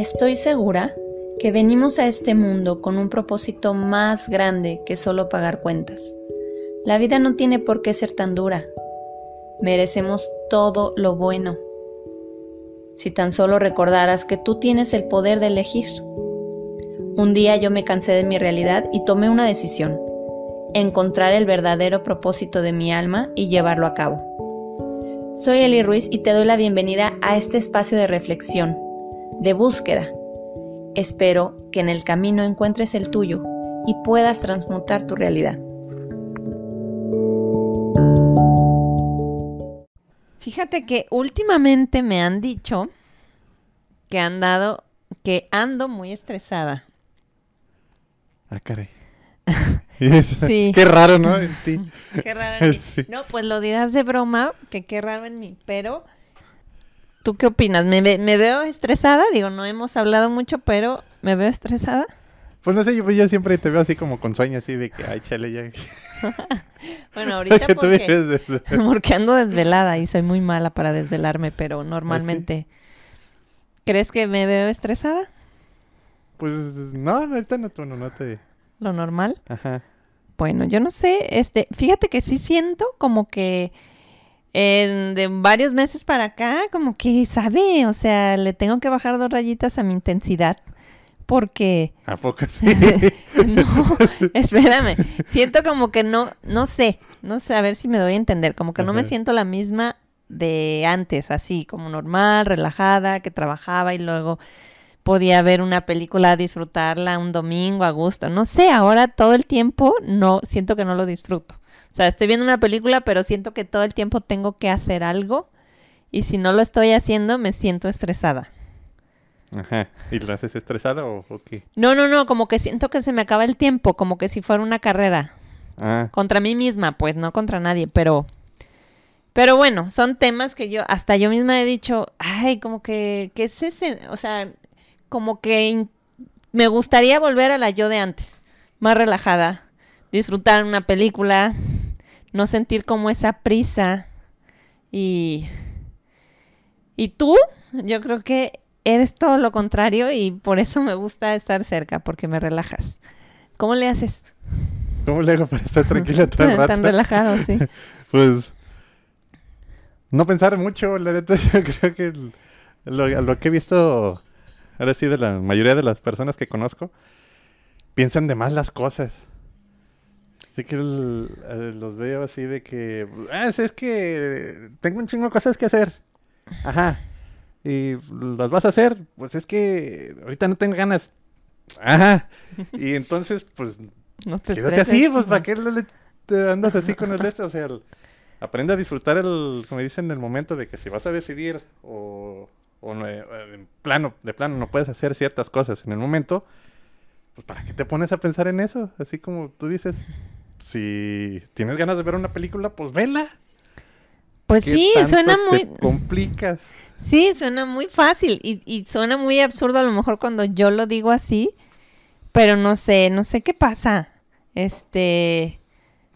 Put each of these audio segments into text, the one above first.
Estoy segura que venimos a este mundo con un propósito más grande que solo pagar cuentas. La vida no tiene por qué ser tan dura. Merecemos todo lo bueno. Si tan solo recordaras que tú tienes el poder de elegir. Un día yo me cansé de mi realidad y tomé una decisión. Encontrar el verdadero propósito de mi alma y llevarlo a cabo. Soy Eli Ruiz y te doy la bienvenida a este espacio de reflexión de búsqueda. Espero que en el camino encuentres el tuyo y puedas transmutar tu realidad. Fíjate que últimamente me han dicho que han dado, que ando muy estresada. Ah, caray. Sí. Qué raro, ¿no? En ti. Qué raro en mí. No, pues lo dirás de broma, que qué raro en mí, pero ¿Tú qué opinas? ¿Me, ¿Me, veo estresada? Digo, no hemos hablado mucho, pero ¿me veo estresada? Pues no sé, yo, yo siempre te veo así como con sueño, así de que, ay, chale, ya. bueno, ahorita porque, porque ando desvelada y soy muy mala para desvelarme, pero normalmente... ¿Crees que me veo estresada? Pues no, ahorita no, no, no te... ¿Lo normal? Ajá. Bueno, yo no sé, este, fíjate que sí siento como que en, de varios meses para acá, como que, ¿sabe? O sea, le tengo que bajar dos rayitas a mi intensidad. Porque... ¿A poco sí? no, espérame. Siento como que no, no sé, no sé, a ver si me doy a entender. Como que no me siento la misma de antes, así, como normal, relajada, que trabajaba y luego podía ver una película, disfrutarla un domingo a gusto. No sé, ahora todo el tiempo no, siento que no lo disfruto. O sea, estoy viendo una película, pero siento que todo el tiempo tengo que hacer algo. Y si no lo estoy haciendo, me siento estresada. Ajá. ¿Y lo haces estresada o, qué? No, no, no, como que siento que se me acaba el tiempo, como que si fuera una carrera. Ah. Contra mí misma, pues, no contra nadie, pero... Pero bueno, son temas que yo, hasta yo misma he dicho, ay, como que, ¿qué es ese? O sea, como que me gustaría volver a la yo de antes, más relajada, disfrutar una película, no sentir como esa prisa y y tú, yo creo que eres todo lo contrario y por eso me gusta estar cerca porque me relajas. ¿Cómo le haces? ¿Cómo le hago para estar tranquila todo el rato? Tan relajado, sí. pues no pensar mucho, la neta, yo creo que lo, lo que he visto ahora sí de la mayoría de las personas que conozco piensan de más las cosas. Así que eh, los veo así de que, ah, es que tengo un chingo de cosas que hacer. Ajá. Y las vas a hacer, pues es que ahorita no tengo ganas. Ajá. Y entonces, pues, no te quédate así, pues, ¿para qué te andas así con el este? O sea, aprende a disfrutar el, como dicen, el momento de que si vas a decidir o, o no, eh, en plano, de plano no puedes hacer ciertas cosas en el momento, pues, ¿para qué te pones a pensar en eso? Así como tú dices, si tienes ganas de ver una película, pues vela. Pues sí, suena muy... complicas. Sí, suena muy fácil y, y, suena muy absurdo a lo mejor cuando yo lo digo así, pero no sé, no sé qué pasa. Este,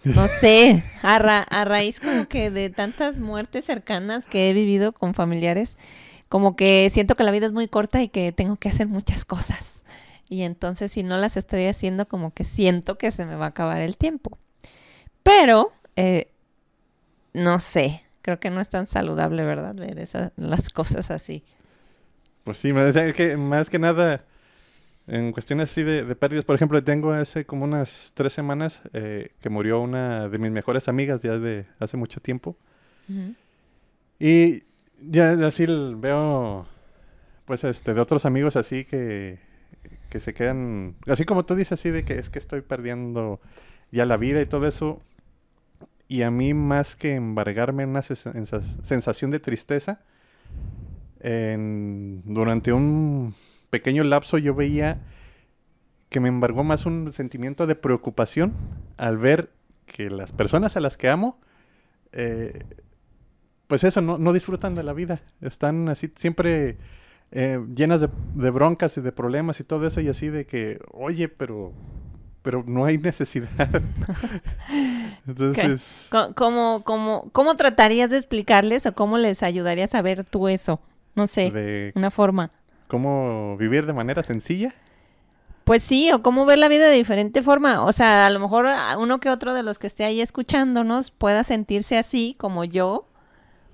no sé, a, a raíz como que de tantas muertes cercanas que he vivido con familiares, como que siento que la vida es muy corta y que tengo que hacer muchas cosas. Y entonces si no las estoy haciendo, como que siento que se me va a acabar el tiempo. Pero, eh, no sé, creo que no es tan saludable, ¿verdad? Ver esas, las cosas así. Pues sí, decía que más que nada, en cuestiones así de, pérdidas, por ejemplo, tengo hace como unas tres semanas eh, que murió una de mis mejores amigas ya de hace mucho tiempo. Y ya así veo, pues, este, de otros amigos así que que se quedan, así como tú dices, así de que es que estoy perdiendo ya la vida y todo eso. Y a mí más que embargarme una sensación de tristeza, durante un pequeño lapso yo veía que me embargó más un sentimiento de preocupación al ver que las personas a las que amo, eh, pues eso, no, no disfrutan de la vida. Están así siempre eh, llenas de, broncas y de problemas y todo eso, y así de que, oye, pero, pero no hay necesidad. Entonces... ¿Cómo, cómo, ¿Cómo tratarías de explicarles o cómo les ayudarías a ver tú eso? No sé, una forma. cómo vivir de manera sencilla. Pues sí, o cómo ver la vida de diferente forma. O sea, a lo mejor uno que otro de los que esté ahí escuchándonos pueda sentirse así como yo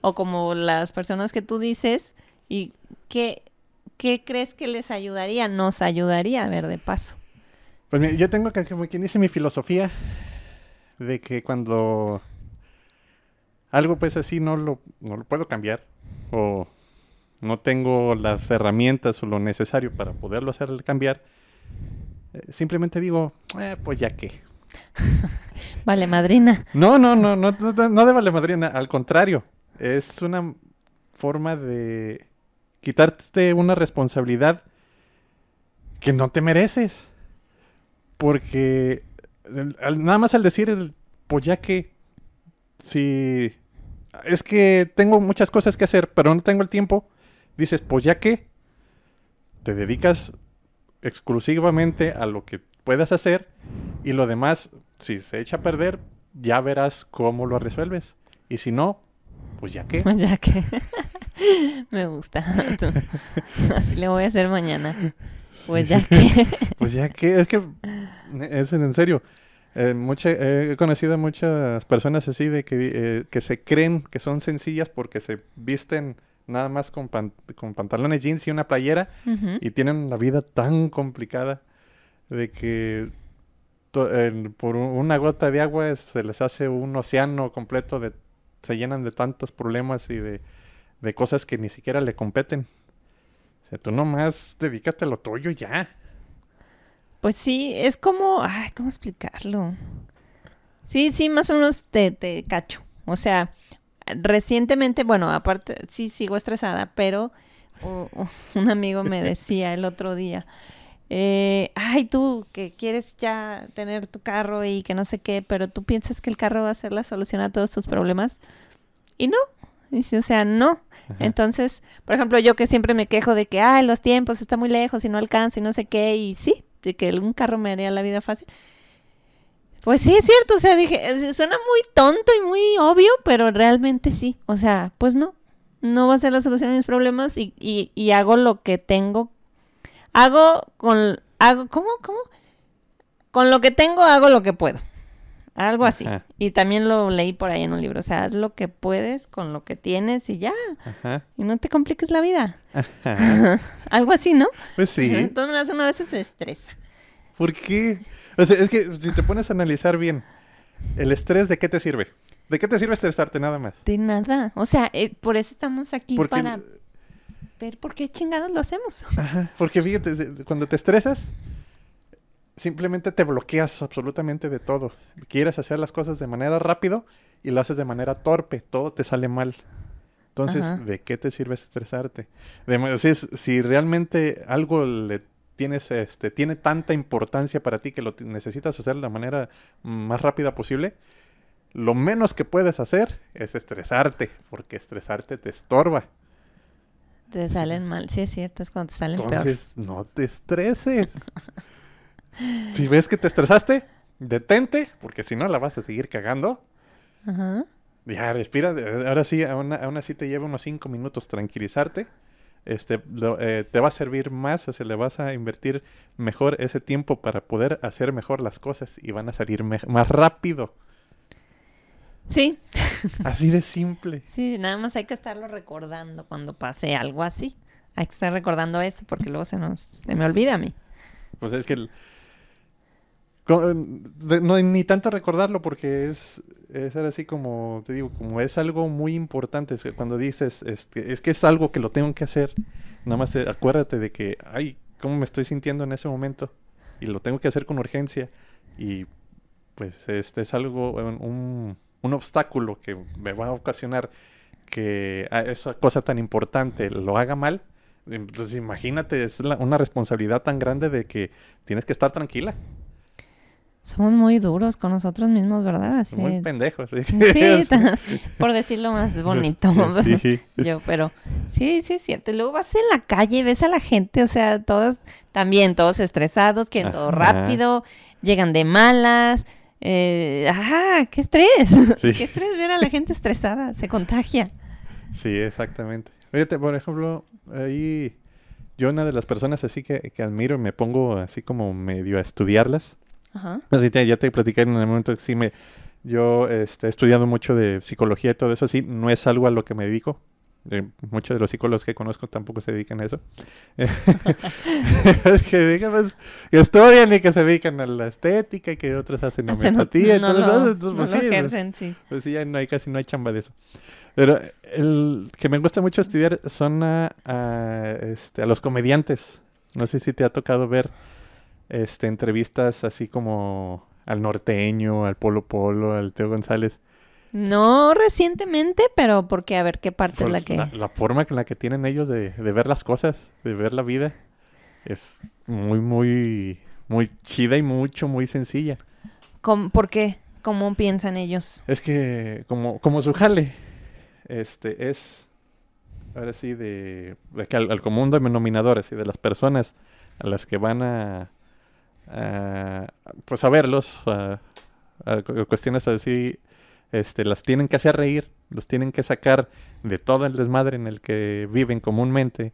o como las personas que tú dices. ¿Y qué, qué crees que les ayudaría? Nos ayudaría a ver de paso. Pues mira, yo tengo que, como quien dice, mi filosofía de que cuando algo pues así no lo, no lo puedo cambiar o no tengo las herramientas o lo necesario para poderlo hacer cambiar, eh, simplemente digo, eh, pues ya que. vale, madrina. No, no, no, no, no, de vale, madrina. Al contrario, es una forma de quitarte una responsabilidad que no te mereces. Porque nada más al decir, pues ya que, si es que tengo muchas cosas que hacer, pero no tengo el tiempo, dices, pues ya que, te dedicas exclusivamente a lo que puedas hacer y lo demás, si se echa a perder, ya verás cómo lo resuelves. Y si no, pues ya que. Ya que. Me gusta. Así le voy a hacer mañana. Pues ya que. pues ya que. Es que. Es en serio. Eh, he conocido a muchas personas así de que, eh, que se creen que son sencillas porque se visten nada más con, con pantalones jeans y una playera y tienen la vida tan complicada de que por una gota de agua se les hace un océano completo de se llenan de tantos problemas y de, de cosas que ni siquiera le competen. O sea, tú nomás dedícate a lo tuyo ya. Pues sí, es como, ay, ¿cómo explicarlo? Sí, sí, más o menos te, te cacho. O sea, recientemente, bueno, aparte, sí sigo estresada, pero un amigo me decía el otro día, eh, ay, tú que quieres ya tener tu carro y que no sé qué, pero tú piensas que el carro va a ser la solución a todos tus problemas. Y no, dice, o sea, no. Entonces, por ejemplo, yo que siempre me quejo de que, ay, los tiempos está muy lejos y no alcanzo y no sé qué, y sí, de que un carro me haría la vida fácil. Pues sí, es cierto, o sea, dije, suena muy tonto y muy obvio, pero realmente sí, o sea, pues no, no va a ser la solución a mis problemas y, y, hago lo que tengo, hago con, hago, ¿cómo, cómo? Con lo que tengo hago lo que puedo, algo así. Y también lo leí por ahí en un libro, o sea, haz lo que puedes con lo que tienes y ya, y no te compliques la vida. algo así, ¿no? Pues sí. Entonces una vez se estresa. ¿Por qué? O sea, es que si te pones a analizar bien, ¿el estrés de qué te sirve? ¿De qué te sirve estresarte nada más? De nada. O sea, eh, por eso estamos aquí para ver por qué chingados lo hacemos. Ajá, porque fíjate, cuando te estresas, simplemente te bloqueas absolutamente de todo. Quieres hacer las cosas de manera rápido y lo haces de manera torpe. Todo te sale mal. Entonces, ¿de qué te sirve estresarte? De, si, si realmente algo le tienes, este, tiene tanta importancia para ti que lo necesitas hacer de la manera más rápida posible, lo menos que puedes hacer es estresarte, porque estresarte te estorba. Te salen mal, sí es cierto, es cuando te salen Entonces, no te estreses. si ves que te estresaste, detente, porque si no la vas a seguir cagando. Ajá. Ya, respira. Ahora sí, aún, aún así te lleva unos cinco minutos tranquilizarte este, eh, te va a servir más, o sea, le vas a invertir mejor ese tiempo para poder hacer mejor las cosas y van a salir más rápido. Sí. Así de simple. Sí, nada más hay que estarlo recordando cuando pase algo así. Hay que estar recordando eso porque luego se nos se me olvida a mí. Pues es que el, no ni tanto recordarlo porque es, es así como, te digo, como es algo muy importante. Cuando dices, es que, es que es algo que lo tengo que hacer, nada más eh, acuérdate de que, ay, ¿cómo me estoy sintiendo en ese momento? Y lo tengo que hacer con urgencia. Y pues este es algo, un, un obstáculo que me va a ocasionar que esa cosa tan importante lo haga mal. Entonces imagínate, es una responsabilidad tan grande de que tienes que estar tranquila. Somos muy duros con nosotros mismos, ¿verdad? Muy pendejos. Sí, por decirlo más bonito. Yo, pero sí, sí es cierto. luego vas en la calle, ves a la gente, o sea, todos también, todos estresados, quieren todo rápido, llegan de malas. Eh, ¡Ajá! ¡Qué estrés! ¡Qué estrés ver a la gente estresada! Se contagia. Sí, exactamente. Fíjate, por ejemplo, ahí yo una de las personas así que, que admiro y me pongo así como medio a estudiarlas. Ajá. Así te, ya te platicé en el momento que sí me... Yo este, he estudiado mucho de psicología y todo eso, así no es algo a lo que me dedico, muchos de los psicólogos que conozco tampoco se dedican a eso. es que digamos, que estudian y que se dedican a la estética y que otros hacen homeopatía no, todo eso. Pues, sí, ejercen, sí. Pues sí, ya no hay, casi no hay chamba de eso. Pero el que me gusta mucho estudiar son a, este, a los comediantes. No sé si te ha tocado ver este, entrevistas así como al norteño, al Polo Polo, al Teo González no recientemente, pero porque a ver qué parte es la que... La, forma en la que tienen ellos de, ver las cosas, de ver la vida, es muy, muy, muy chida y mucho, muy sencilla. ¿Por qué? ¿Cómo piensan ellos? Es que como, como su jale, este, es, ahora sí, de, de que al, común denominador, así, de las personas a las que van a, pues a verlos, a cuestiones así este, las tienen que hacer reír, los tienen que sacar de todo el desmadre en el que viven comúnmente,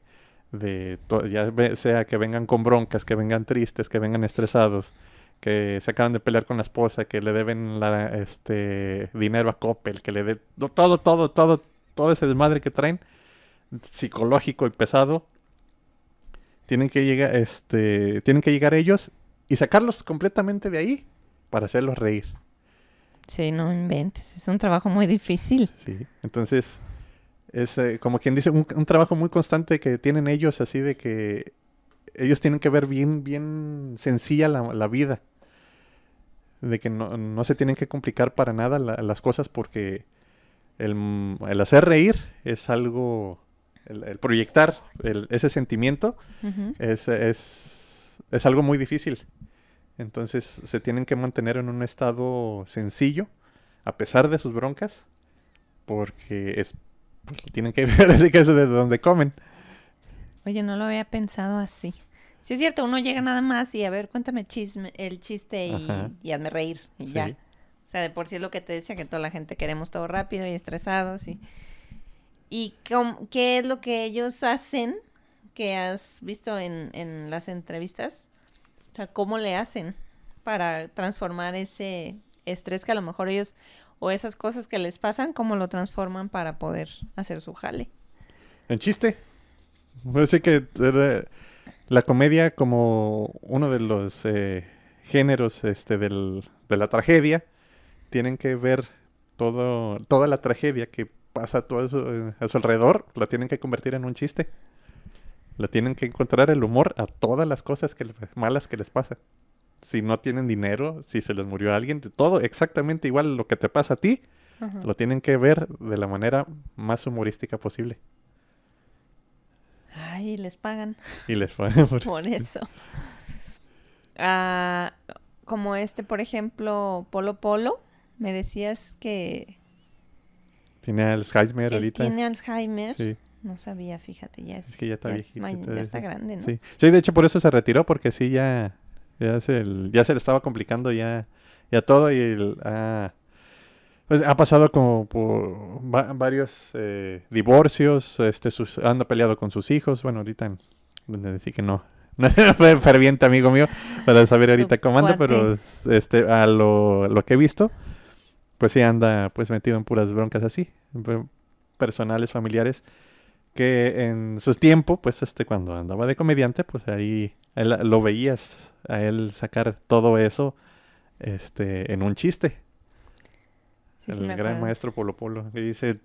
de ya sea que vengan con broncas, que vengan tristes, que vengan estresados, que se acaban de pelear con la esposa, que le deben este dinero a Coppel, que le dé todo, todo, todo, todo ese desmadre que traen, psicológico y pesado, tienen que llegar, este, tienen que llegar ellos y sacarlos completamente de ahí para hacerlos reír. Sí, no inventes, es un trabajo muy difícil. Sí, entonces es eh, como quien dice, un, trabajo muy constante que tienen ellos, así de que ellos tienen que ver bien, bien sencilla la, vida. De que no, se tienen que complicar para nada las cosas porque el, hacer reír es algo, el, proyectar ese sentimiento es, es, es algo muy difícil. Entonces se tienen que mantener en un estado sencillo, a pesar de sus broncas, porque es, pues, tienen que ver así que es de donde comen. Oye, no lo había pensado así. Sí es cierto, uno llega nada más y a ver, cuéntame chisme, el chiste y, hazme reír y ya. O sea, de por sí es lo que te decía, que toda la gente queremos todo rápido y estresados y... ¿Y qué es lo que ellos hacen que has visto en, en las entrevistas? O sea, ¿cómo le hacen para transformar ese estrés que a lo mejor ellos o esas cosas que les pasan, cómo lo transforman para poder hacer su jale? En chiste. Puede que la comedia como uno de los eh, géneros este, del, de la tragedia, tienen que ver todo, toda la tragedia que pasa todo eso, a su alrededor, la tienen que convertir en un chiste. Le tienen que encontrar el humor a todas las cosas que, malas que les pasan. Si no tienen dinero, si se les murió alguien, todo exactamente igual lo que te pasa a ti, lo tienen que ver de la manera más humorística posible. Ay, les pagan. Y les pagan por, eso. Ah, como este, por ejemplo, Polo Polo, me decías que... Tiene Alzheimer ahorita. Tiene Alzheimer. Sí. No sabía, fíjate, ya es, que ya está, ya, está grande, ¿no? Sí. sí, de hecho por eso se retiró, porque sí, ya, ya, se, ya se le estaba complicando ya, ya todo y el, ah, pues ha pasado como por varios eh, divorcios, este, sus, anda peleado con sus hijos, bueno, ahorita decir que no, no es ferviente amigo mío para saber ahorita cómo anda, pero este, a lo, lo que he visto, pues sí anda pues metido en puras broncas así, personales, familiares que en su tiempo, pues este, cuando andaba de comediante, pues ahí lo veías a él sacar todo eso este, en un chiste. el gran maestro Polo Polo. Que dice,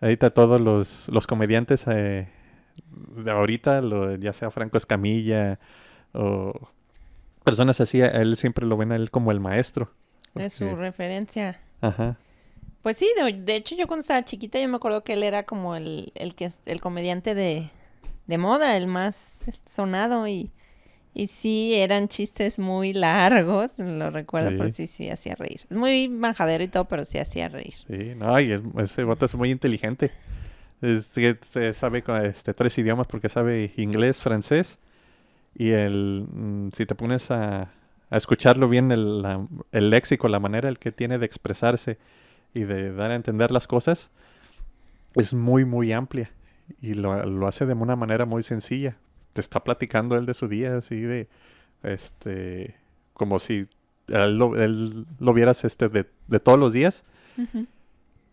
ahorita todos los, los comediantes eh, de ahorita, lo, ya sea Franco Escamilla o personas así, a él siempre lo ven a él como el maestro. Es su referencia. Ajá. Pues sí, de, hecho yo cuando estaba chiquita yo me acuerdo que él era como el, el que el comediante de, de moda, el más sonado y, y sí eran chistes muy largos, lo recuerdo, pero sí, sí hacía reír. Es muy manjadero y todo, pero sí hacía reír. Sí, no, y ese voto es muy inteligente. Es, que sabe este, tres idiomas porque sabe inglés, francés y el mm, si te pones a, a escucharlo bien el, el léxico, la manera el que tiene de expresarse y de dar a entender las cosas es muy, muy amplia y lo, lo hace de una manera muy sencilla. te está platicando él de su día, así de, este, como si él lo, vieras este de, todos los días.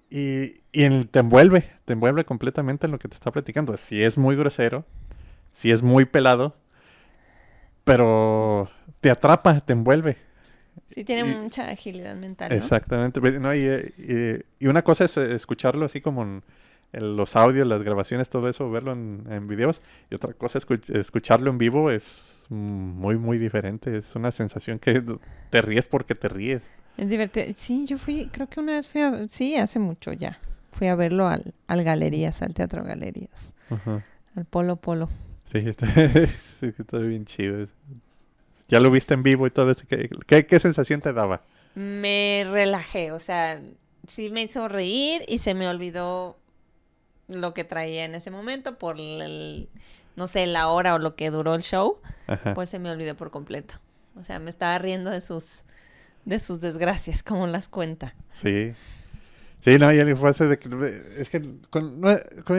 Y, y te envuelve, te envuelve completamente en lo que te está platicando. Si es muy grosero, si es muy pelado, pero te atrapa, te envuelve. Sí, tiene mucha agilidad mental. Exactamente. Y, una cosa es eh, escucharlo así como en, los audios, las grabaciones, todo eso, verlo en, videos. Y otra cosa es escucharlo en vivo es muy, muy diferente. Es una sensación que te ríes porque te ríes. Es divertido. Sí, yo fui, creo que una vez fui a, sí, hace mucho ya. Fui a verlo al, al Galerías, al Teatro Galerías. Al Polo Polo. Sí, está, sí, está bien chido. Ya lo viste en vivo y todo eso. ¿Qué, qué, sensación te daba? Me relajé, o sea, sí me hizo reír y se me olvidó lo que traía en ese momento por el, no sé, la hora o lo que duró el show, pues se me olvidó por completo. O sea, me estaba riendo de sus, de sus desgracias, como las cuenta. Sí. Sí, no, ya le fue de que, es que, con,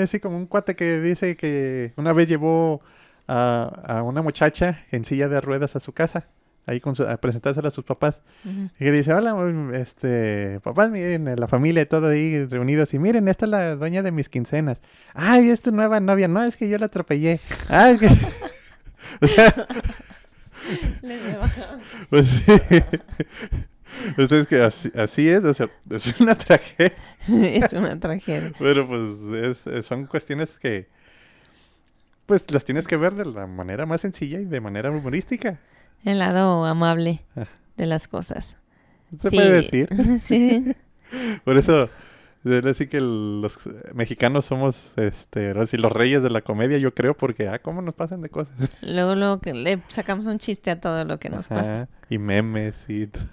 así como un cuate que dice que una vez llevó a, una muchacha en silla de ruedas a su casa, ahí con a presentársela a sus papás. Y le dice, hola, este, papás, miren, la familia y todo ahí reunidos. Y miren, esta es la dueña de mis quincenas. Ay, es tu nueva novia. No, es que yo la atropellé. Ay, es que... o sea... pues sí. es que así, es, o sea, es una tragedia. es una tragedia. Pero pues son cuestiones que pues las tienes que ver de la manera más sencilla y de manera humorística. El lado amable ah. de las cosas. Se puede decir. sí. Por eso, decir que los mexicanos somos este, los reyes de la comedia, yo creo, porque, ah, ¿cómo nos pasan de cosas? Luego, luego que le sacamos un chiste a todo lo que nos pasa. Y memes y todo.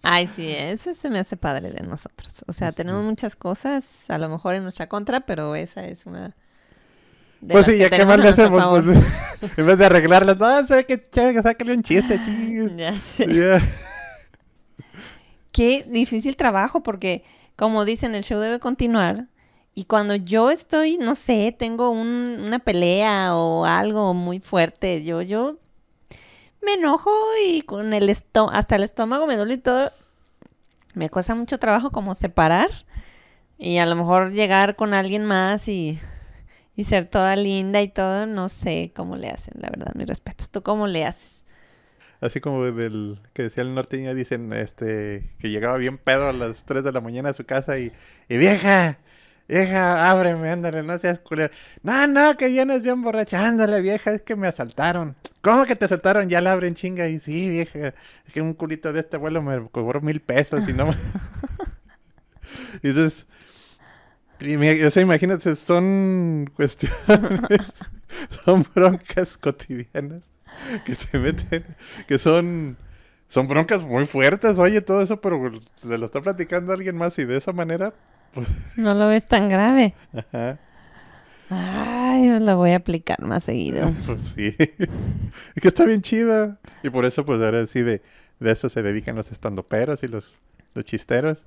Ay, sí, eso se me hace padre de nosotros. O sea, tenemos muchas cosas, a lo mejor en nuestra contra, pero esa es una pues sí, ya que más le hacemos, pues, en vez de arreglarlas, no, sé que sácale un chiste, ching. Ya sé. Qué difícil trabajo, porque como dicen, el show debe continuar. Y cuando yo estoy, no sé, tengo un, una pelea o algo muy fuerte, yo, yo me enojo y con el estómago, hasta el estómago me duele y todo. Me cuesta mucho trabajo como separar y a lo mejor llegar con alguien más y y ser toda linda y todo, no sé cómo le hacen, la verdad, mi respeto. ¿Tú cómo le haces? Así como del que decía el norteño, dicen este que llegaba bien pedo a las 3 de la mañana a su casa y, y vieja, vieja, ábreme, ándale, no seas culera. No, no, que vienes bien borrachándole, vieja, es que me asaltaron. ¿Cómo que te asaltaron? Ya la abren chinga y sí, vieja, es que un culito de este vuelo me cobró mil pesos y no y entonces o sea, imagínate, son cuestiones, son broncas cotidianas que te meten, que son, son broncas muy fuertes, oye, todo eso, pero se lo está platicando alguien más y de esa manera, pues... No lo ves tan grave. Ajá. Ay, lo voy a aplicar más seguido. Pues sí. Es que está bien chido. Y por eso, pues ahora sí, de, de eso se dedican los estandoperos y los, los chisteros.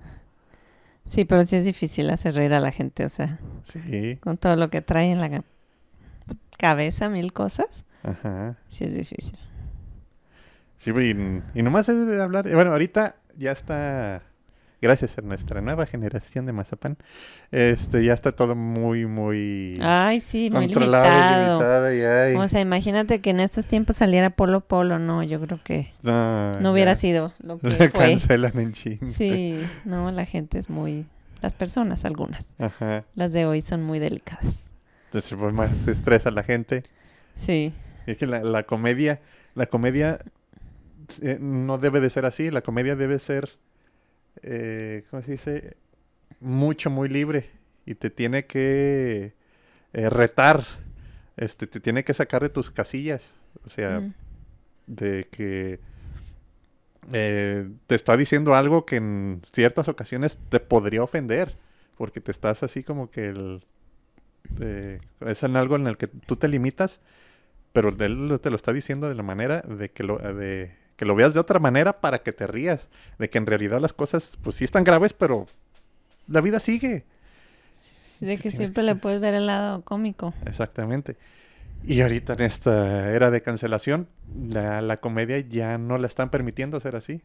Sí, pero sí es difícil hacer reír a la gente, o sea. Sí. Con todo lo que trae en la cabeza, mil cosas. Ajá. Sí es difícil. Sí, y, y nomás es de hablar. Bueno, ahorita ya está gracias a nuestra nueva generación de mazapán, este ya está todo muy, muy ay, sí, muy limitado. O sea, imagínate que en estos tiempos saliera Polo Polo, no, yo creo que no, hubiera sido lo que fue. Cancelan en Sí, no, la gente es muy, las personas algunas, Ajá. las de hoy son muy delicadas. Entonces, pues más estresa la gente. Sí. Es que la, la comedia, la comedia eh, no debe de ser así, la comedia debe ser eh, ¿cómo se dice? Mucho, muy libre. Y te tiene que eh, retar. Este, te tiene que sacar de tus casillas. O sea, de que eh, te está diciendo algo que en ciertas ocasiones te podría ofender. Porque te estás así como que el, es en algo en el que tú te limitas, pero él te lo está diciendo de la manera de que lo, de, que lo veas de otra manera para que te rías, de que en realidad las cosas pues sí están graves, pero la vida sigue. de que siempre le puedes ver el lado cómico. Exactamente. Y ahorita en esta era de cancelación, la, la comedia ya no la están permitiendo ser así.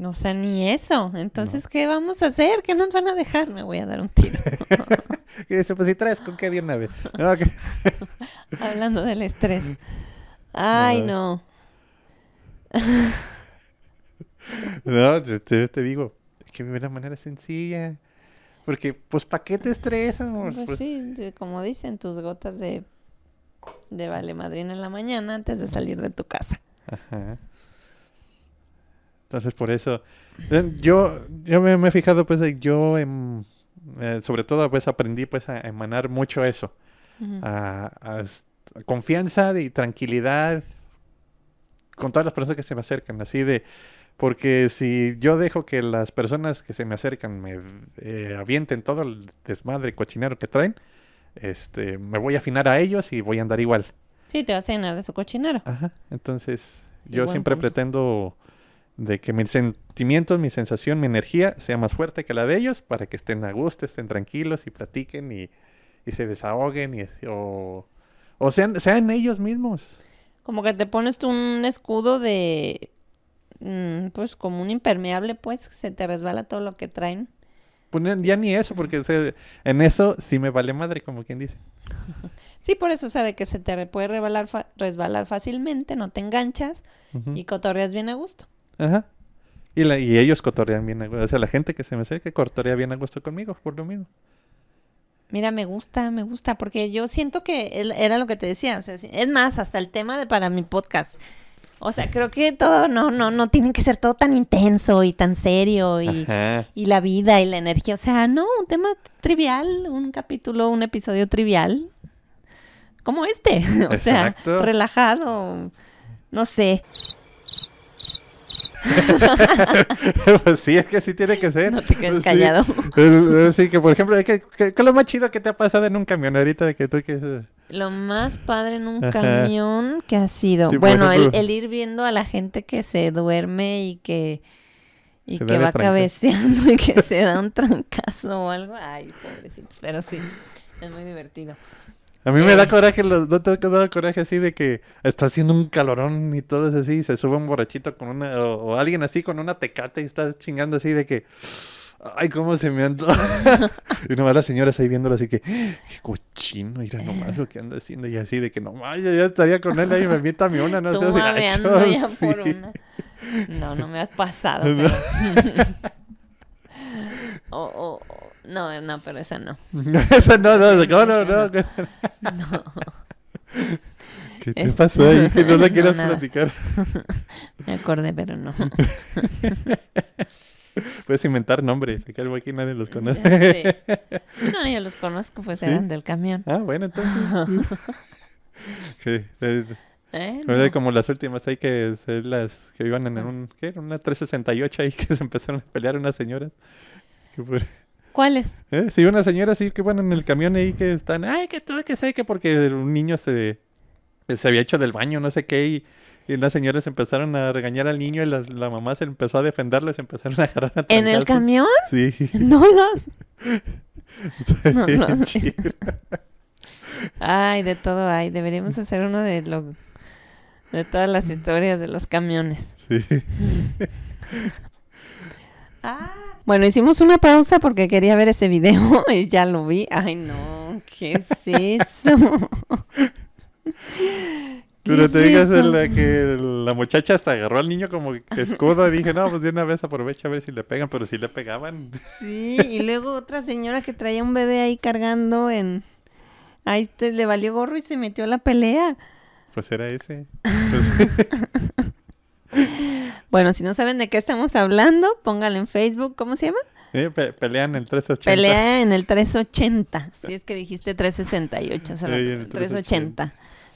No sé ni eso. Entonces, ¿qué vamos a hacer? ¿Qué nos van a dejar? Me voy a dar un tiro. y dice, pues si traes con qué de una vez. Hablando del estrés. Ay, no. No, te, te, digo, es que de una manera sencilla. Porque, pues, ¿para qué te estresas, amor? Pues, Pues- sí, como dicen, tus gotas de, de vale madrina en la mañana antes de salir de tu casa. Ajá. Entonces, por eso, eh, yo, yo me, me he fijado, pues, yo, em, eh, sobre todo, pues, aprendí, pues, a emanar mucho eso. A confianza y tranquilidad con todas las personas que se me acercan, así de, porque si yo dejo que las personas que se me acercan me eh, avienten todo el desmadre cochinero que traen, este, me voy a afinar a ellos y voy a andar igual. Sí, te vas a llenar de su cochinero. Ajá. Entonces, yo siempre punto. pretendo de que mis sentimientos, mi sensación, mi energía sea más fuerte que la de ellos para que estén a gusto, estén tranquilos y platiquen y, y se desahoguen y, o, o sean, sean ellos mismos. Como que te pones tú un escudo de, mm, pues como un impermeable, pues, se te resbala todo lo que traen. Pues ya- ni eso, porque en eso sí me vale madre, como quien dice. Sí, por eso, o sea, de que se te puede resbalar, fa- resbalar fácilmente, no te enganchas y cotorreas bien a gusto. Ajá. Y, la- y ellos cotorrean bien a gusto. O sea, la gente que se me acerca cotorrea bien a gusto conmigo, por lo mismo. Mira, me gusta, me gusta, porque yo siento que era lo que te decía, o sea, es más, hasta el tema de para mi podcast. O sea, creo que todo, no, no, no tiene que ser todo tan intenso y tan serio y, y la vida y la energía. O sea, no, un tema trivial, un capítulo, un episodio trivial, como este. O sea, Exacto. relajado, no sé. pues sí, es que sí tiene que ser. No te quedes Sí. callado. El- el- Sí, que por ejemplo, ¿qué, es lo más chido que te ha pasado en un camión ahorita de que tú que... Lo más padre en un Ajá. camión que ha sido. Sí, bueno, el, el ir viendo a la gente que se duerme y que y Se que va trancas. cabeceando y que se da un trancazo o algo. Ay, pobrecitos. Pero sí, es muy divertido. A mí me da Eh. coraje, los, ¿no te ha dado coraje así de que está haciendo un calorón y todo es así, y se sube un borrachito con una, o, o alguien así con una tecate y está chingando así de que, ay, cómo se me antoja. y nomás las señoras ahí viéndolo así que, qué cochino, mira nomás lo que anda haciendo y así de que nomás yo ya estaría con él ahí, me invítame una, no Tú seas babeando gacho", ya sí. por una. No, no me has pasado. No. pero- o, o- no, no, pero esa no. Eso no, no, no, no, no. No. ¿Qué te pasó ahí que no la No, quieras nada. platicar? Me acordé, pero no. Puedes inventar nombres, que algo aquí nadie los conoce. No, yo los conozco, pues ¿Sí? eran del camión. Ah, bueno, entonces. Sí, eh, no como las últimas ahí que ser las que iban en un ¿qué? era? una 368 ahí que se empezaron a pelear unas señoras. Que por- ¿Cuáles? ¿Eh? Sí, una señora así que van en el camión ahí que están, ay, que tú, que sé que porque un niño se, se había hecho del baño, no sé qué, y, y las señoras empezaron a regañar al niño y la, la mamá se empezó a defenderles, empezaron a agarrar a ¿En el camión? Sí. No los. No, no. Ay, de todo hay. Deberíamos hacer uno de lo de todas las historias de los camiones. Sí. Ah. Bueno, hicimos una pausa porque quería ver ese video y ya lo vi. Ay, no, ¿qué es eso? ¿Qué Pero es te digas eso? la que la muchacha hasta agarró al niño como que escudo y dije, no, pues de una vez aprovecha a ver si le pegan, pero si le pegaban. Sí, y luego otra señora que traía un bebé ahí cargando en... Ahí te, le valió gorro y se metió a la pelea. Pues era ese. Bueno, si no saben de qué estamos hablando, pónganle en Facebook, ¿cómo se llama? Eh, pe- pelean en 380. Pelea en el 380. Si es que dijiste 368, hace Sí, rato, en el el 380.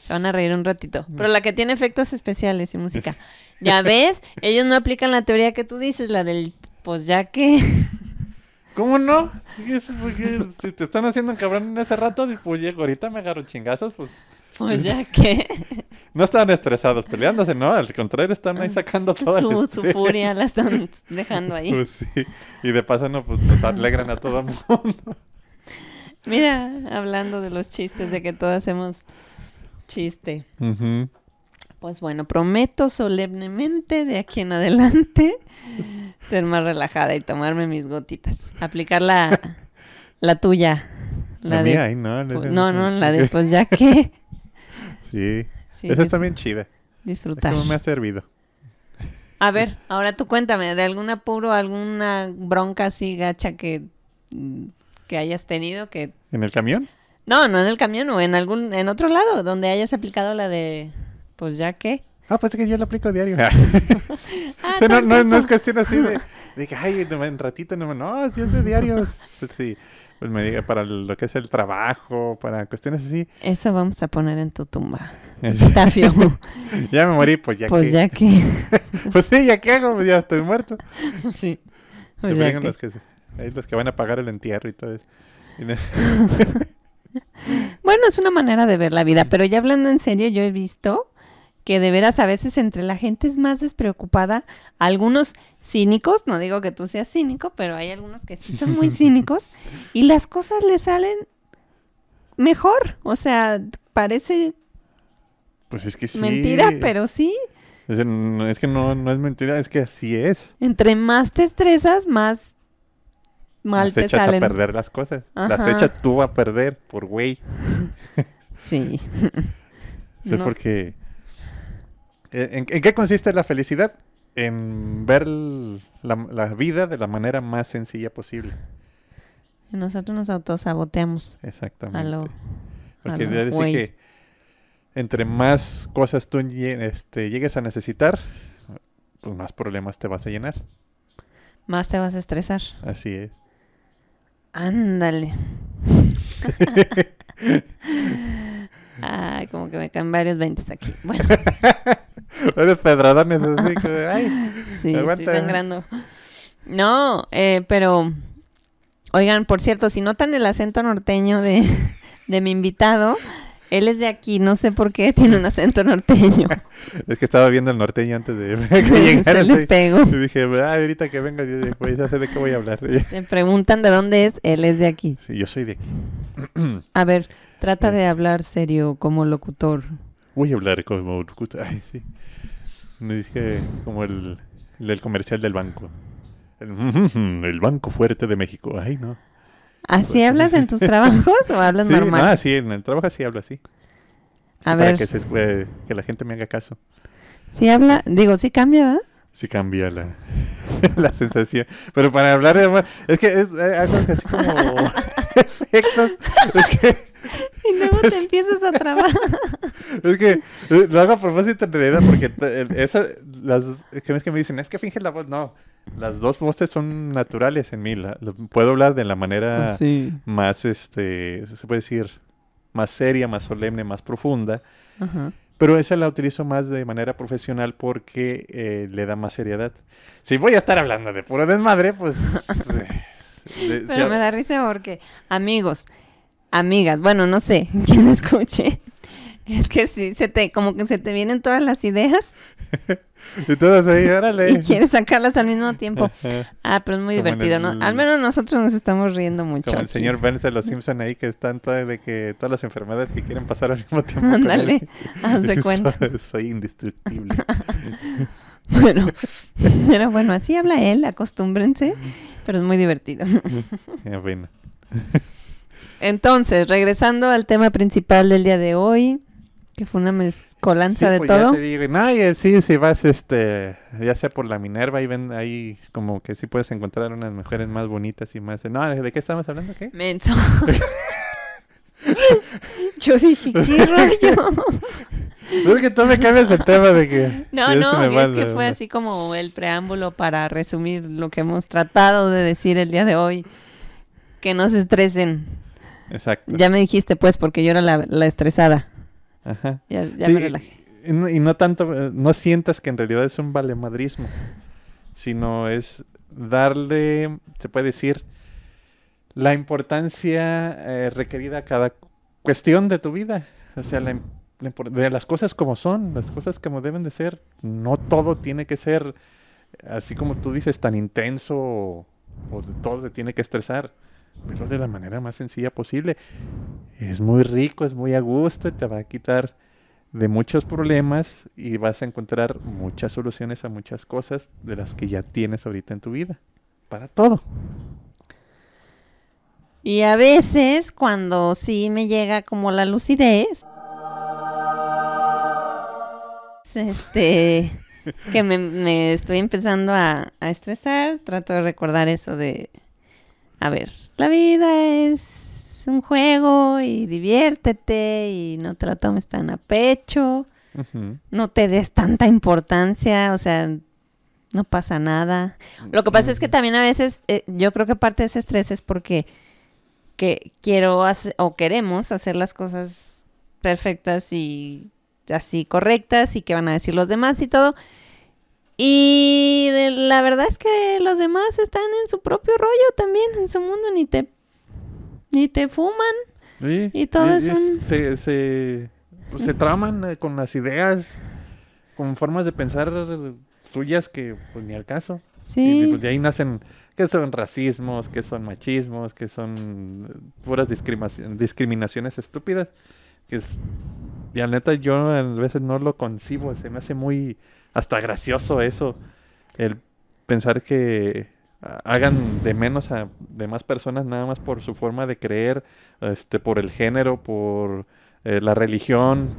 Se van a reír un ratito. Pero la que tiene efectos especiales y música. Ya ves, ellos no aplican la teoría que tú dices, la del, pues ya que... ¿Cómo no? Es porque si te están haciendo un cabrón en ese rato, pues llego, ahorita me agarro chingazos, pues Pues ya que no estaban estresados peleándose, ¿no? Al contrario, están ahí sacando toda su, su furia la están dejando ahí. Pues sí. Y de paso, no, pues nos alegran a todo mundo. Mira, hablando de los chistes, de que todos hacemos chiste. Pues bueno, prometo solemnemente de aquí en adelante ser más relajada y tomarme mis gotitas. Aplicar la, la tuya. La, de, no, no, no, la de pues ya que. Sí. Esa está bien chida. Disfrutar. Es me ha servido. A ver, ahora tú cuéntame, ¿de algún apuro, alguna bronca así gacha que, mm, que hayas tenido que... ¿En el camión? No, no en el camión o en algún, en otro lado, donde hayas aplicado la de, pues ya que... Ah, pues es que yo lo aplico diario. Ah, no, no, no, es cuestión así de, de que, ay, en ratito, no, no, es de diario. Sí, pues me diga para lo que es el trabajo, para cuestiones así. Eso vamos a poner en tu tumba. ya me morí, pues ya pues ya que. pues sí, ya que hago, pues ya estoy muerto. sí. Pues ya que... Los, que, los que van a pagar el entierro y todo eso. bueno, es una manera de ver la vida, pero ya hablando en serio, yo he visto que de veras a veces entre la gente es más despreocupada. Algunos cínicos, no digo que tú seas cínico, pero hay algunos que sí son muy cínicos y las cosas les salen mejor. O sea, parece pues es que sí. Mentira, pero sí. Es, que no, no es mentira, es que así es. Entre más te estresas, más mal te echas a perder las cosas. Las echas tú a perder por güey. sí. es porque... Eh, ¿En, qué consiste la felicidad? En ver la, vida de la manera más sencilla posible. Y nosotros nos autosaboteamos. Exactamente. A lo, porque a decir que entre más cosas tú este, llegues a necesitar, pues más problemas te vas a llenar. Más te vas a estresar. Así es. Ándale. Ay, como que me caen varios veintes aquí. Bueno. Eres pedradones así que, ay, sí, estoy sangrando. No, eh, pero, oigan, por cierto, si notan el acento norteño de, de mi invitado, él es de aquí, no sé por qué tiene un acento norteño. es que estaba viendo el norteño antes de que llegara. Se le pego. Y dije, ah, ahorita que venga, yo pues ya sé de qué voy a hablar. Se preguntan de dónde es, él es de aquí. Sí, yo soy de aquí. A ver, trata de hablar serio como locutor. Voy a hablar como locutor. Ay, sí. Me dije como el, el del comercial del banco. El, el Banco Fuerte de México. Ay, no. ¿Así hablas en tus trabajos o hablas normal? Ah, sí, en el trabajo sí hablo así. A para ver. Que, se, que la gente me haga caso. Sí habla, digo, sí cambia, ¿verdad? Sí cambia la, la sensación. Pero para hablar, es que es algo así como efectos. Es que y luego te empiezas a trabajar. es que eh, lo hago a propósito en realidad porque esa, las que que me dicen, es que finge la voz. No, las dos voces son naturales en mí. puedo hablar de la manera ah, más, este, se puede decir, más seria, más solemne, más profunda. Pero esa la utilizo más de manera profesional porque eh, le da más seriedad. Si voy a estar hablando de pura desmadre, pues... Pero me da risa porque, amigos, amigas, bueno, no sé quién escuche. Es que sí, se te, como que se te vienen todas las ideas. y todas ahí, órale. Y quieres sacarlas al mismo tiempo. ah, pero es muy divertido, ¿no? Al menos nosotros nos estamos riendo mucho. Como el señor Burns de los Simpson ahí que están todas de que todas las enfermedades que quieren pasar al mismo tiempo. Ándale, haz de cuenta. Soy, indestructible. bueno, pero bueno, así habla él, acostúmbrense, pero es muy divertido. bueno. Entonces, regresando al tema principal del día de hoy, que fue una mezcolanza de pues todo. Ya te digo, no, sí, si vas, este, ya sea por la Minerva, ahí ven, ahí como que sí puedes encontrar unas mujeres más bonitas y más. No, ¿de qué estamos hablando? ¿Qué? Menso. Yo dije, ¿qué rollo? Es que tú me cambias el tema de que. No, no, es que fue así como el preámbulo para resumir lo que hemos tratado de decir el día de hoy. Que no se estresen. Exacto. Ya me dijiste, pues, porque yo era la, estresada. Ajá. Ya, me relajé. Y no, tanto, eh, no sientas que en realidad es un valemadrismo, sino es darle, se puede decir, la importancia eh, requerida a cada cuestión de tu vida. O sea, de las cosas como son, las cosas como deben de ser. No todo tiene que ser, así como tú dices, tan intenso o, todo te tiene que estresar verlo de la manera más sencilla posible. Es muy rico, es muy a gusto y te va a quitar de muchos problemas y vas a encontrar muchas soluciones a muchas cosas de las que ya tienes ahorita en tu vida. Para todo. Y a veces cuando sí me llega como la lucidez, este, que me, estoy empezando a, a, estresar, trato de recordar eso de, a ver, la vida es un juego y diviértete y no te la tomes tan a pecho, no te des tanta importancia, o sea, no pasa nada. Lo que pasa es que también a veces, eh, yo creo que parte de ese estrés es porque que quiero hacer, o queremos hacer las cosas perfectas y así correctas y que van a decir los demás y todo. Y la verdad es que los demás están en su propio rollo también, en su mundo, ni te, ni te fuman. y todo eso. Se, se, pues, se traman eh, con las ideas, con formas de pensar suyas que pues ni al caso. Sí. Y pues, de ahí nacen que son racismos, que son machismos, que son puras discriminaciones estúpidas. Que es, y al neta yo a veces no lo concibo, se me hace muy hasta gracioso eso, el pensar que hagan de menos a demás personas nada más por su forma de creer, este, por el género, por eh, la religión,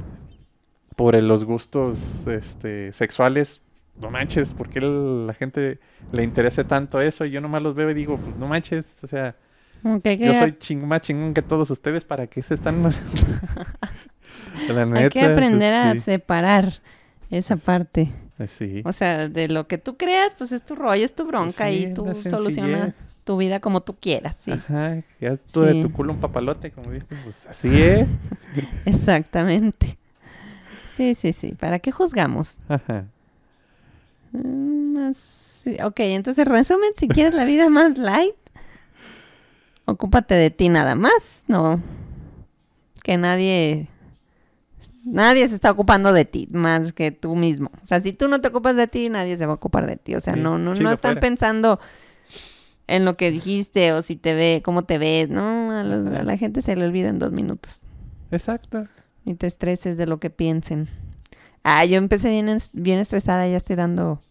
por los gustos este, sexuales, no manches, ¿por qué la gente le interesa tanto eso? Y yo nomás los veo y digo, pues no manches, o sea, yo soy más chingón que todos ustedes, ¿para qué se están... Hay que aprender a separar esa parte. Eh, sí. O sea, de lo que tú creas, pues es tu rollo, es tu bronca y tú solucionas tu vida como tú quieras. ¿sí? Ajá, ya tú de tu culo un papalote, como dices, pues así es. Exactamente. Sí, sí, sí. ¿Para qué juzgamos? Ajá. Mm, ok, entonces resumen, si quieres la vida más light, ocúpate de ti nada más, no que nadie nadie se está ocupando de ti más que tú mismo. O sea, si tú no te ocupas de ti, nadie se va a ocupar de ti. O sea, no no no están pensando en lo que dijiste o si te ve, cómo te ves, ¿no? A, la gente se le olvida en dos minutos. Exacto. Y te estreses de lo que piensen. Ah, yo empecé bien, bien estresada, ya estoy dando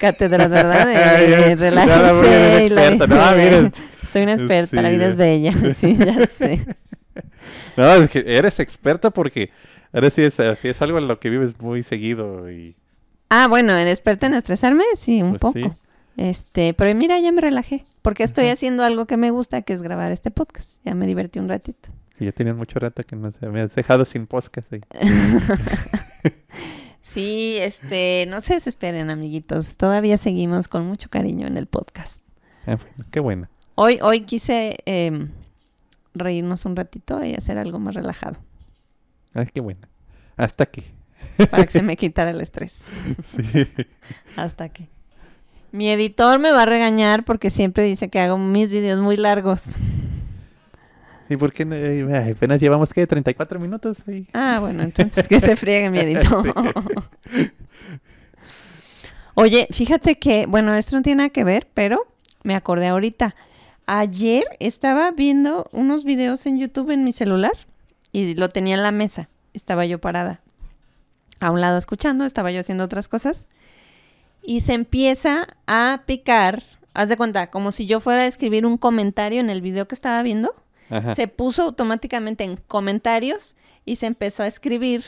cátedras, ¿verdad? De, de, Soy una experta, la vida es bella. sí, ya sé. No, es que eres experta porque ahora sí es, es algo en lo que vives muy seguido y... Ah, bueno, ¿en experta en estresarme? Sí, un pues poco. Este, pero mira, ya me relajé, porque estoy haciendo algo que me gusta, que es grabar este podcast. Ya me divertí un ratito. Y ya tenías mucho rato que no se me has dejado sin podcast. sí, este, no se desesperen, amiguitos. Todavía seguimos con mucho cariño en el podcast. Ah, qué bueno. Hoy, hoy quise em, reírnos un ratito y hacer algo más relajado. Ay, qué bueno. Hasta aquí. Para que se me quitara el estrés. Sí. Hasta aquí. Mi editor me va a regañar porque siempre dice que hago mis videos muy largos. ¿Y por qué apenas llevamos, qué, 34 minutos? Ah, bueno, entonces que se friegue mi editor. Oye, fíjate que, bueno, esto no tiene nada que ver, pero me acordé ahorita. Ayer estaba viendo unos videos en YouTube en mi celular y lo tenía en la mesa. Estaba yo parada a un lado escuchando, estaba yo haciendo otras cosas y se empieza a picar, haz de cuenta, como si yo fuera a escribir un comentario en el video que estaba viendo. Se puso automáticamente en comentarios y se empezó a escribir.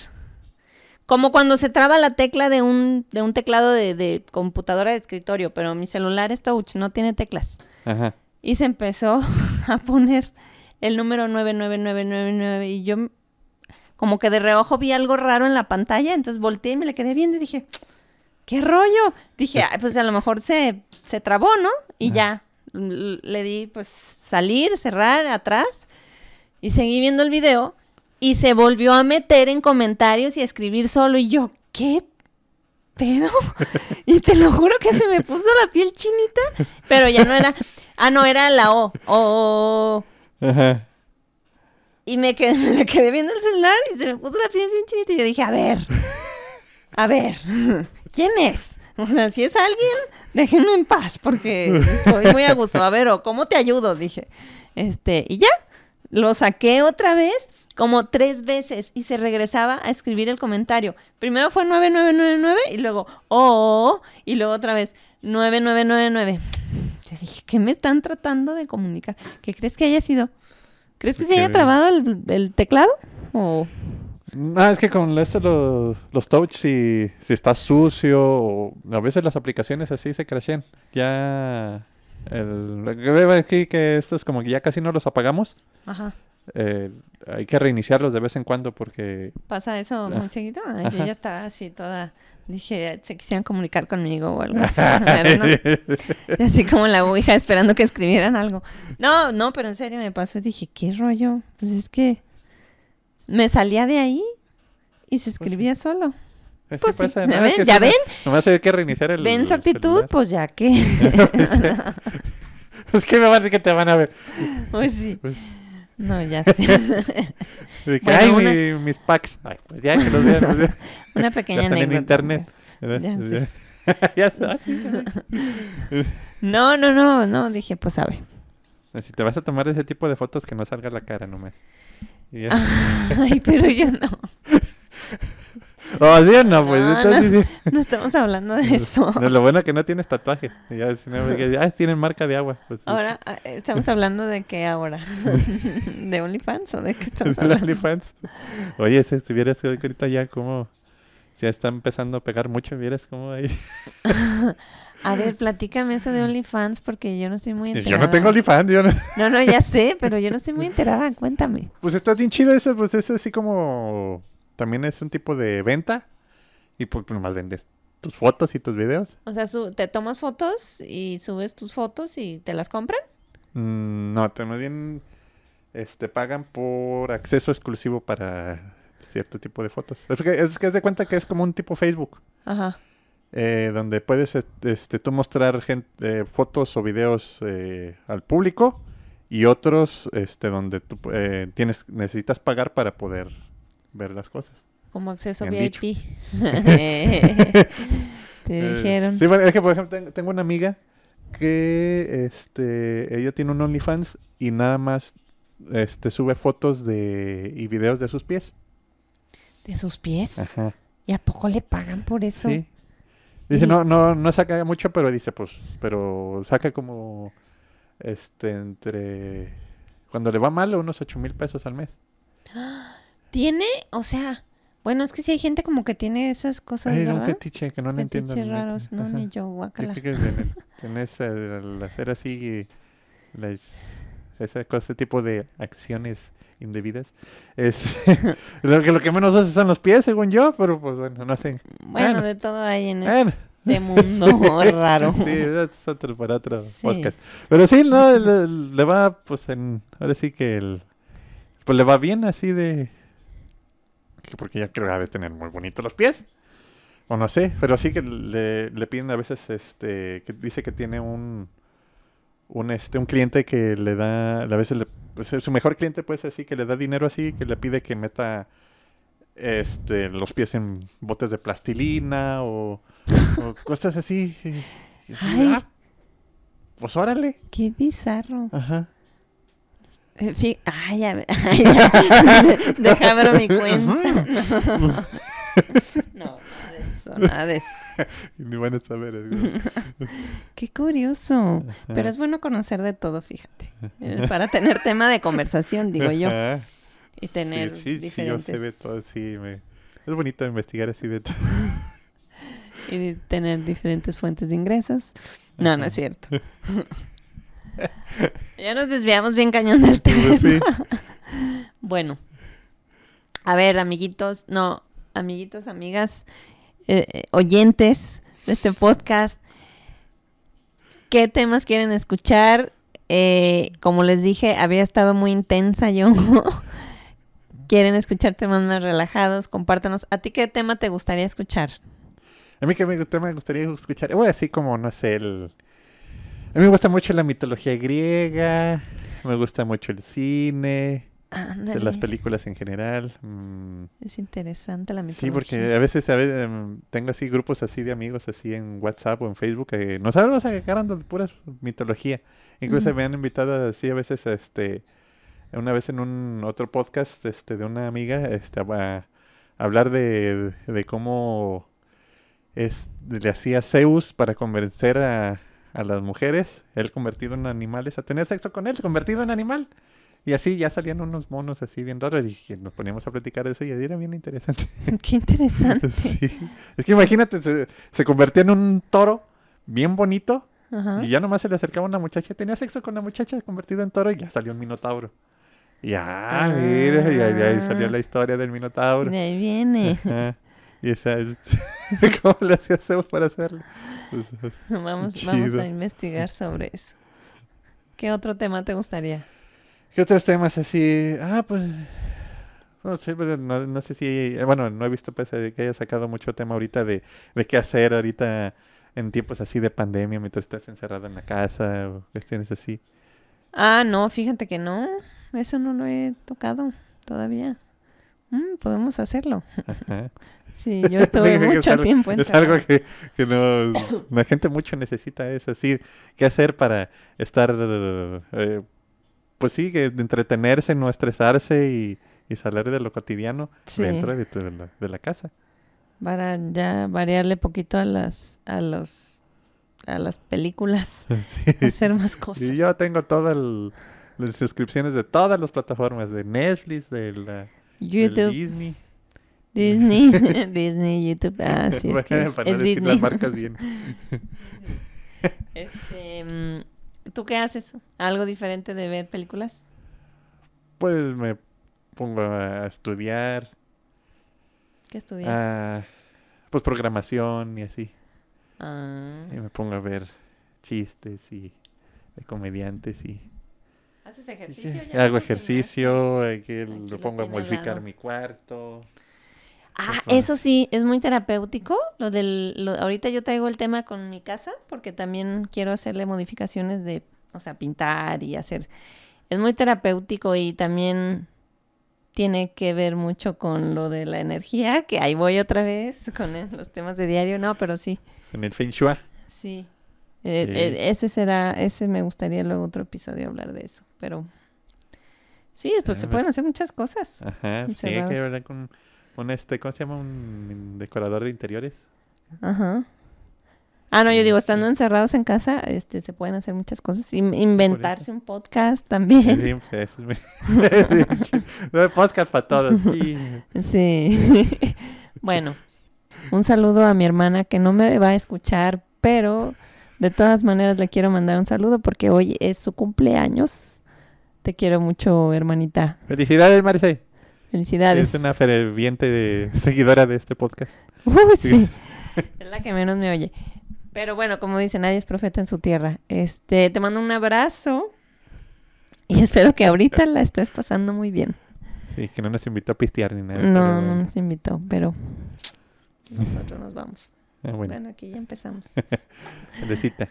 Como cuando se traba la tecla de un, de un teclado de, de computadora de escritorio, pero mi celular es touch, no tiene teclas. Ajá y se empezó a poner el número 99999 y yo como que de reojo vi algo raro en la pantalla, entonces volteé y me le quedé viendo y dije, ¿qué rollo? Dije, pues a lo mejor se, se trabó, ¿no? Y ya, le di pues salir, cerrar, atrás y seguí viendo el video y se volvió a meter en comentarios y a escribir solo y yo, ¿qué pero, y te lo juro que se me puso la piel chinita, pero ya no era, ah, no, era la O, O. Ajá. Y me quedé, me quedé viendo el celular y se me puso la piel bien chinita y yo dije, a ver, a ver, ¿quién es? O sea, si es alguien, déjenme en paz porque estoy muy a gusto. A ver, o ¿cómo te ayudo? Dije. Este, y ya, lo saqué otra vez como tres veces y se regresaba a escribir el comentario. Primero fue 9999 y luego oh, y luego otra vez 9999. Yo dije, ¿qué me están tratando de comunicar? ¿Qué crees que haya sido? ¿Crees que se haya trabado el, teclado? ¿O no, es que con esto los, los touch, si, si está sucio, o a veces las aplicaciones así se crashean. Ya. El, aquí que esto es como que ya casi no los apagamos. Ajá. Eh, hay que reiniciarlos de vez en cuando porque... ¿Pasa eso muy seguido? yo ya estaba así toda... Dije, se quisieran comunicar conmigo o algo así. así como la ouija esperando que escribieran algo. No, no, pero en serio me pasó y dije, ¿qué rollo? Pues es que me salía de ahí y se pues escribía solo. Pues, pues sí. ¿Ya, ven? ¿Ya ven? Nomás hay que reiniciar el. ¿Ven su actitud? Pues ya que. pues que me van a que te van a ver. Pues sí. Pues no, ya sé. ay, mis packs. Ay, pues ya que los vean. una pequeña anécdota. en internet. Pues. Ya sé. ya sé. no, no, no, no. Dije, pues ver. Si te vas a tomar ese tipo de fotos, que no salga la cara nomás. Ay, pero yo no. Oh, ¿sí o no? Pues, no, estamos hablando de eso. lo bueno es que no tienes tatuaje. Ya, tienen marca de agua. Pues, ahora, ah, ¿estamos hablando de qué ahora? ¿De OnlyFans o de qué estamos hablando? ¿De OnlyFans? Oye, si estuvieras ahorita ya como... Ya está empezando a pegar mucho, vieras cómo ahí... A ver, platícame eso de OnlyFans porque yo no estoy muy enterada. Yo no tengo OnlyFans, yo no. No, no, ya sé, pero yo no estoy muy enterada. Cuéntame. Pues está bien chido eso, pues es así como... También es un tipo de venta y pues nomás vendes tus fotos y tus videos. O sea, te tomas fotos y subes tus fotos y te las compran. Mm, no, te más bien este, pagan por acceso exclusivo para cierto tipo de fotos. Es que es, que de cuenta que es como un tipo Facebook. Ajá. Eh, donde puedes este, tú mostrar gente, eh, fotos o videos eh, al público y otros este, donde tú tienes, necesitas pagar para poder ver las cosas. Como acceso VIP. Te dijeron. Sí, es que por ejemplo tengo una amiga que este ella tiene un OnlyFans y nada más este sube fotos de y videos de sus pies. ¿De sus pies? Ajá. ¿Y a poco le pagan por eso? Sí. Dice, no, no, no saca mucho, pero dice, pues, pero saca como, este, entre, cuando le va mal, unos ocho mil pesos al mes. ¿Tiene? O sea, bueno, es que si hay gente como que tiene esas cosas, Hay un fetiche que no lo entiendo. Fetiches raros, no, ni yo, guacala. Tienes al hacer así, ese, ese tipo de acciones indebidas. Es lo, que, lo que menos hace son los pies, según yo, pero pues bueno, no sé. Bueno, de todo hay en este mundo raro. Sí, es otro para otro podcast. Pero sí, no, le, va, pues en, ahora sí que el, pues le va bien así de, porque ya creo que de tener muy bonitos los pies. O no sé, pero sí que le, le piden a veces, este, que dice que tiene un, un, este, un cliente que le da, a veces le pues, su mejor cliente puede ser así, que le da dinero así, que le pide que meta este los pies en botes de plastilina o, cosas así. Ah, pues órale. Qué bizarro. Ajá. Eh, ay, ya, Déjame mi cuenta. no, nada de eso. Ni van a saber. Qué curioso. Pero es bueno conocer de todo, fíjate. Eh, para tener tema de conversación, digo yo. Y tener sí, sí, diferentes... Sí, yo sé de todo, sí. Es bonito investigar así de todo. y tener diferentes fuentes de ingresos. No, no es cierto. ya nos desviamos bien cañón del tema. bueno. A ver, amiguitos, no, amiguitos, amigas, eh, eh, oyentes de este podcast, qué temas quieren escuchar. Eh, como les dije, había estado muy intensa yo. quieren escuchar temas más relajados, compártanos. ¿A ti qué tema te gustaría escuchar? A mí qué tema me gustaría escuchar, voy así como, no sé, el... A mí me gusta mucho la mitología griega, me gusta mucho el cine. las películas en general. Mm. Es interesante la mitología. Sí, porque a veces, a veces em, tengo así grupos así de amigos así en WhatsApp o en Facebook que nos hablan a de puras mitología. Incluso me han invitado así a veces este una vez en un otro podcast este de una amiga este a, hablar de, de cómo es le hacía Zeus para convencer a, a las mujeres, él convertido en animales, a tener sexo con él, convertido en animal. Y así ya salían unos monos así bien raros y nos poníamos a platicar eso y era bien interesante. Qué interesante. Es que imagínate, se, convertía en un toro bien bonito y ya nomás se le acercaba una muchacha, tenía sexo con la muchacha convertido en toro y ya salió un minotauro. Y ah, mira, y ahí, salió la historia del minotauro. De ahí viene. Y esa, ¿cómo le hacíamos para hacerlo? Pues, vamos, vamos a investigar sobre eso. ¿Qué otro tema te gustaría? ¿Qué otros temas así? Ah, pues. No sé, pero no, sé si. Bueno, no he visto pues, que haya sacado mucho tema ahorita de, de qué hacer ahorita en tiempos así de pandemia mientras estás encerrado en la casa o cuestiones así. Ah, no, fíjate que no. Eso no lo he tocado todavía. Mm, podemos hacerlo. Sí, yo estuve mucho tiempo en Es algo que, que no, la gente mucho necesita eso, así, qué hacer para estar eh, pues sí, que entretenerse, no estresarse y, salir de lo cotidiano dentro de, la, casa. Para ya variarle poquito a las, a los, a las películas, hacer más cosas. Y yo tengo todas las suscripciones de todas las plataformas, de Netflix, de la YouTube. Disney. Disney, Disney, YouTube, ah, sí, es, que es, Disney. las marcas bien. este, mm, ¿Tú qué haces? ¿Algo diferente de ver películas? Pues me pongo a estudiar. ¿Qué estudias? Ah, pues programación y así. Ah. Y me pongo a ver chistes y de comediantes y... ¿Haces ejercicio? hago ejercicio, que lo pongo a modificar mi cuarto. Ah, eso sí, es muy terapéutico. Lo del, ahorita yo traigo el tema con mi casa porque también quiero hacerle modificaciones de, o sea, pintar y hacer. Es muy terapéutico y también tiene que ver mucho con lo de la energía, que ahí voy otra vez con los temas de diario, no, pero sí. Con el Feng Shui. Sí. Eh, eh, ese será, ese me gustaría luego otro episodio hablar de eso, pero sí, pues se pueden hacer muchas cosas. Ajá, sí, hay que hablar con un este, ¿cómo se llama? Un decorador de interiores. Ajá. Ah, no, yo digo, estando encerrados en casa, este, se pueden hacer muchas cosas. inventarse un podcast también. Sí, pues, es podcast para todos. Sí. bueno, un saludo a mi hermana que no me va a escuchar, pero de todas maneras le quiero mandar un saludo porque hoy es su cumpleaños. Te quiero mucho, hermanita. Felicidades, Marce. Felicidades. Es una ferviente seguidora de este podcast. sí. es la que menos me oye. Pero bueno, como dice, nadie es profeta en su tierra. Este, te mando un abrazo y espero que ahorita la estés pasando muy bien. Sí, que no nos invitó a pistear ni nada. No, no nos invitó, pero nosotros nos vamos. Ah, bueno. aquí ya empezamos. Felicita.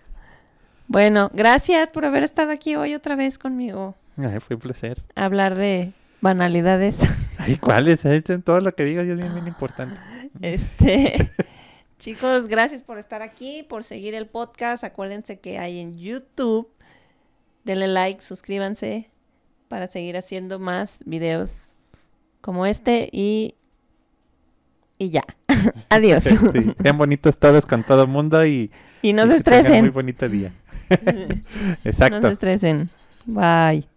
Bueno, gracias por haber estado aquí hoy otra vez conmigo. fue un placer. Hablar de banalidades. Ay, ¿cuáles? Todo lo que digas es bien, bien importante. Este, chicos, gracias por estar aquí, por seguir el podcast. Acuérdense que hay en YouTube. Denle like, suscríbanse para seguir haciendo más videos como este y y ya. Adiós. sean bonitos todos con todo el mundo y y no se estresen. Muy bonito día. Exacto. No se estresen. Bye.